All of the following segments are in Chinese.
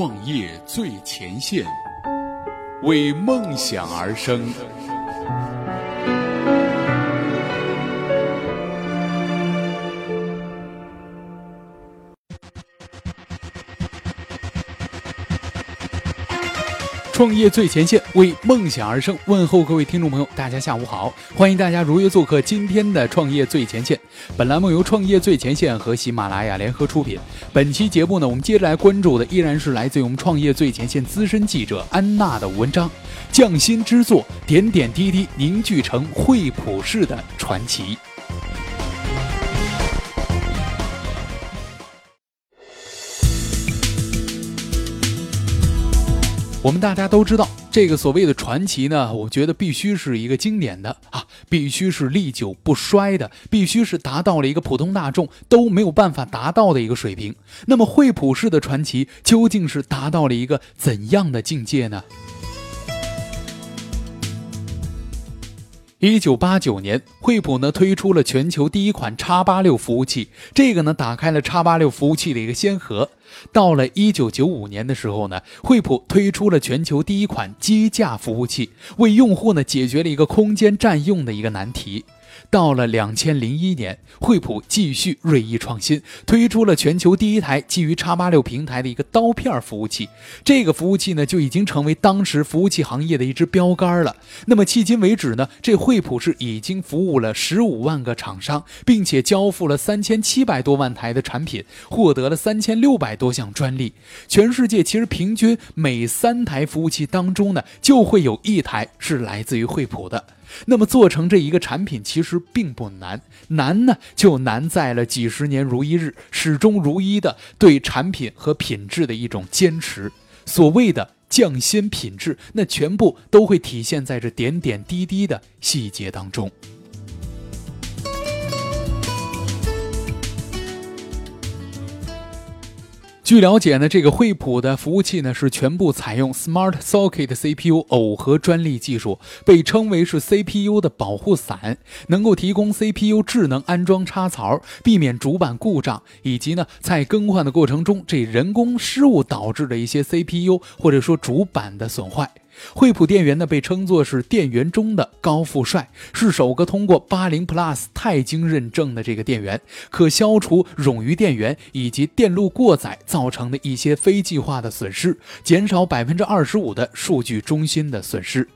创业最前线，为梦想而生。创业最前线，为梦想而生。问候各位听众朋友，大家下午好，欢迎大家如约做客今天的创业最前线。本栏目由创业最前线和喜马拉雅联合出品。本期节目呢，我们接着来关注的依然是来自于我们创业最前线资深记者安娜的文章，匠心之作，点点滴滴凝聚成惠普式的传奇。我们大家都知道，这个所谓的传奇呢，我觉得必须是一个经典的啊，必须是历久不衰的，必须是达到了一个普通大众都没有办法达到的一个水平。那么，惠普式的传奇究竟是达到了一个怎样的境界呢？一九八九年，惠普呢推出了全球第一款叉八六服务器，这个呢打开了叉八六服务器的一个先河。到了一九九五年的时候呢，惠普推出了全球第一款机架服务器，为用户呢解决了一个空间占用的一个难题。到了两千零一年，惠普继续锐意创新，推出了全球第一台基于叉八六平台的一个刀片服务器。这个服务器呢，就已经成为当时服务器行业的一支标杆了。那么迄今为止呢，这惠普是已经服务了十五万个厂商，并且交付了三千七百多万台的产品，获得了三千六百多项专利。全世界其实平均每三台服务器当中呢，就会有一台是来自于惠普的。那么做成这一个产品其实并不难，难呢就难在了几十年如一日，始终如一的对产品和品质的一种坚持。所谓的匠心品质，那全部都会体现在这点点滴滴的细节当中。据了解呢，这个惠普的服务器呢是全部采用 Smart Socket CPU 耦合专利技术，被称为是 CPU 的保护伞，能够提供 CPU 智能安装插槽，避免主板故障，以及呢在更换的过程中这人工失误导致的一些 CPU 或者说主板的损坏。惠普电源呢，被称作是电源中的高富帅，是首个通过八零 Plus 钛晶认证的这个电源，可消除冗余电源以及电路过载造成的一些非计划的损失，减少百分之二十五的数据中心的损失。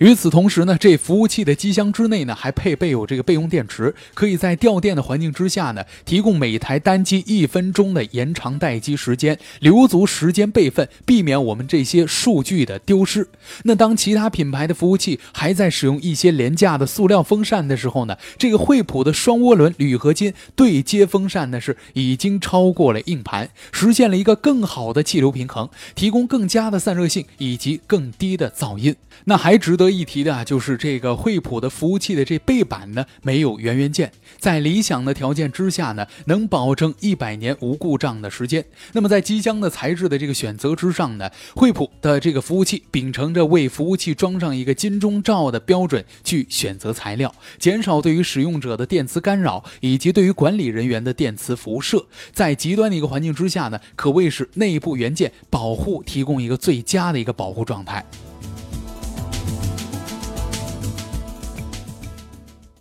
与此同时呢，这服务器的机箱之内呢，还配备有这个备用电池，可以在掉电的环境之下呢，提供每台单机一分钟的延长待机时间，留足时间备份，避免我们这些数据的丢失。那当其他品牌的服务器还在使用一些廉价的塑料风扇的时候呢，这个惠普的双涡轮铝合金对接风扇呢，是已经超过了硬盘，实现了一个更好的气流平衡，提供更佳的散热性以及更低的噪音。那还值得一提的啊，就是这个惠普的服务器的这背板呢，没有圆圆键，在理想的条件之下呢，能保证一百年无故障的时间。那么在机箱的材质的这个选择之上呢，惠普的这个服务器秉承着为服务器装上一个金钟罩的标准去选择材料，减少对于使用者的电磁干扰以及对于管理人员的电磁辐射。在极端的一个环境之下呢，可谓是内部元件保护提供一个最佳的一个保护状态。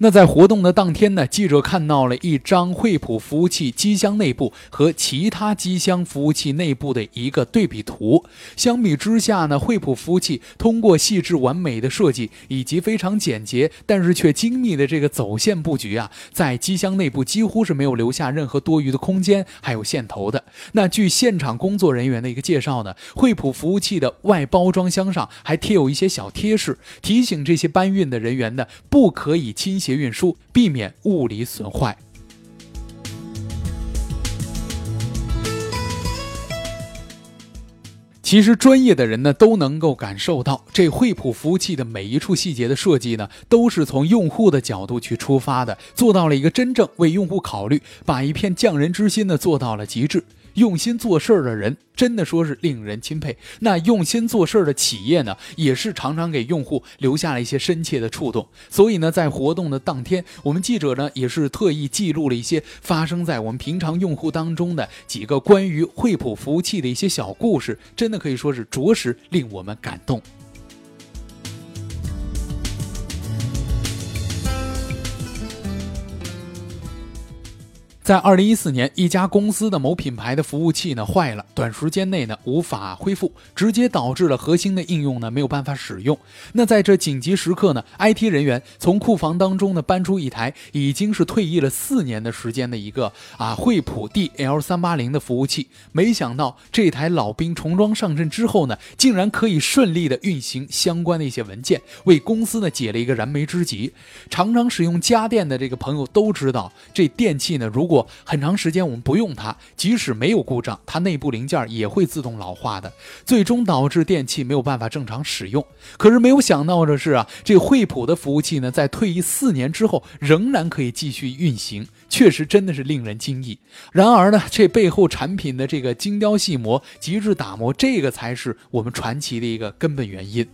那在活动的当天呢，记者看到了一张惠普服务器机箱内部和其他机箱服务器内部的一个对比图。相比之下呢，惠普服务器通过细致完美的设计以及非常简洁但是却精密的这个走线布局啊，在机箱内部几乎是没有留下任何多余的空间还有线头的。那据现场工作人员的一个介绍呢，惠普服务器的外包装箱上还贴有一些小贴士，提醒这些搬运的人员呢，不可以倾斜。运输，避免物理损坏。其实，专业的人呢都能够感受到，这惠普服务器的每一处细节的设计呢，都是从用户的角度去出发的，做到了一个真正为用户考虑，把一片匠人之心呢做到了极致。用心做事儿的人真的说是令人钦佩。那用心做事儿的企业呢，也是常常给用户留下了一些深切的触动。所以呢，在活动的当天，我们记者呢也是特意记录了一些发生在我们平常用户当中的几个关于惠普服务器的一些小故事，真的可以说是着实令我们感动。在二零一四年，一家公司的某品牌的服务器呢坏了，短时间内呢无法恢复，直接导致了核心的应用呢没有办法使用。那在这紧急时刻呢，IT 人员从库房当中呢搬出一台已经是退役了四年的时间的一个啊惠普 DL 三八零的服务器，没想到这台老兵重装上阵之后呢，竟然可以顺利的运行相关的一些文件，为公司呢解了一个燃眉之急。常常使用家电的这个朋友都知道，这电器呢如果很长时间我们不用它，即使没有故障，它内部零件也会自动老化的，最终导致电器没有办法正常使用。可是没有想到的是啊，这惠普的服务器呢，在退役四年之后仍然可以继续运行，确实真的是令人惊异。然而呢，这背后产品的这个精雕细磨、极致打磨，这个才是我们传奇的一个根本原因。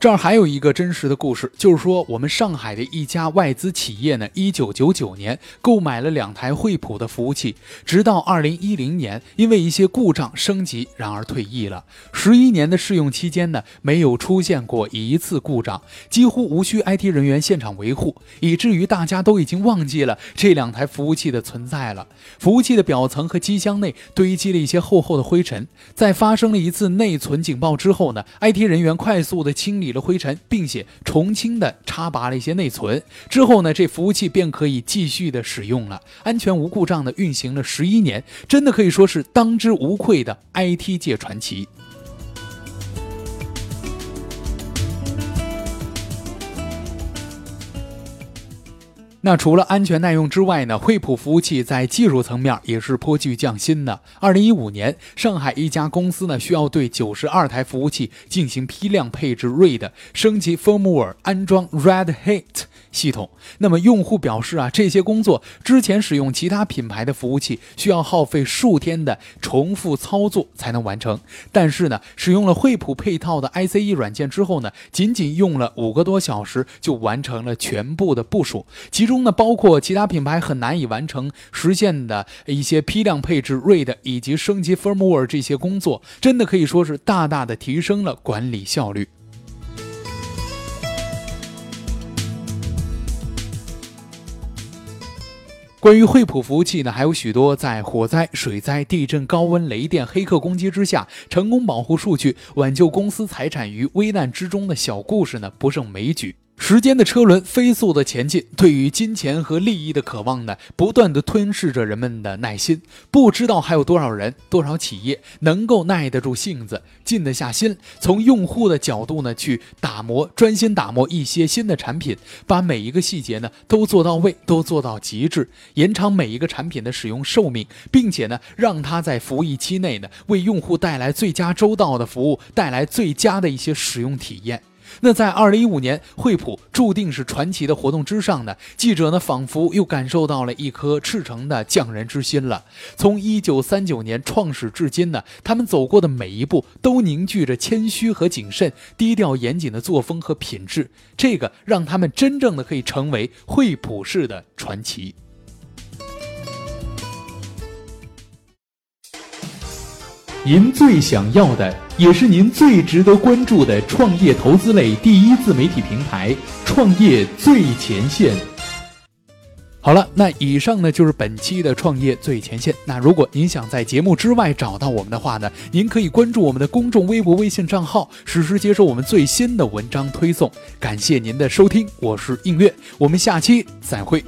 这儿还有一个真实的故事，就是说我们上海的一家外资企业呢，一九九九年购买了两台惠普的服务器，直到二零一零年因为一些故障升级，然而退役了。十一年的试用期间呢，没有出现过一次故障，几乎无需 IT 人员现场维护，以至于大家都已经忘记了这两台服务器的存在了。服务器的表层和机箱内堆积了一些厚厚的灰尘，在发生了一次内存警报之后呢，IT 人员快速的清理。了灰尘，并且重新的插拔了一些内存之后呢，这服务器便可以继续的使用了，安全无故障的运行了十一年，真的可以说是当之无愧的 IT 界传奇。那除了安全耐用之外呢？惠普服务器在技术层面也是颇具匠心的。二零一五年，上海一家公司呢需要对九十二台服务器进行批量配置 RAID 升级 firmware，安装 Red Hat 系统。那么用户表示啊，这些工作之前使用其他品牌的服务器需要耗费数天的重复操作才能完成，但是呢，使用了惠普配套的 ICE 软件之后呢，仅仅用了五个多小时就完成了全部的部署。其中呢，包括其他品牌很难以完成实现的一些批量配置 read 以及升级 firmware 这些工作，真的可以说是大大的提升了管理效率。关于惠普服务器呢，还有许多在火灾、水灾、地震、高温、雷电、黑客攻击之下，成功保护数据、挽救公司财产于危难之中的小故事呢，不胜枚举。时间的车轮飞速的前进，对于金钱和利益的渴望呢，不断的吞噬着人们的耐心。不知道还有多少人、多少企业能够耐得住性子，静得下心，从用户的角度呢去打磨，专心打磨一些新的产品，把每一个细节呢都做到位，都做到极致，延长每一个产品的使用寿命，并且呢让它在服役期内呢为用户带来最佳周到的服务，带来最佳的一些使用体验。那在二零一五年，惠普注定是传奇的活动之上呢，记者呢仿佛又感受到了一颗赤诚的匠人之心了。从一九三九年创始至今呢，他们走过的每一步都凝聚着谦虚和谨慎、低调严谨的作风和品质，这个让他们真正的可以成为惠普式的传奇。您最想要的，也是您最值得关注的创业投资类第一自媒体平台——创业最前线。好了，那以上呢就是本期的创业最前线。那如果您想在节目之外找到我们的话呢，您可以关注我们的公众微博、微信账号，实时接收我们最新的文章推送。感谢您的收听，我是映月，我们下期再会。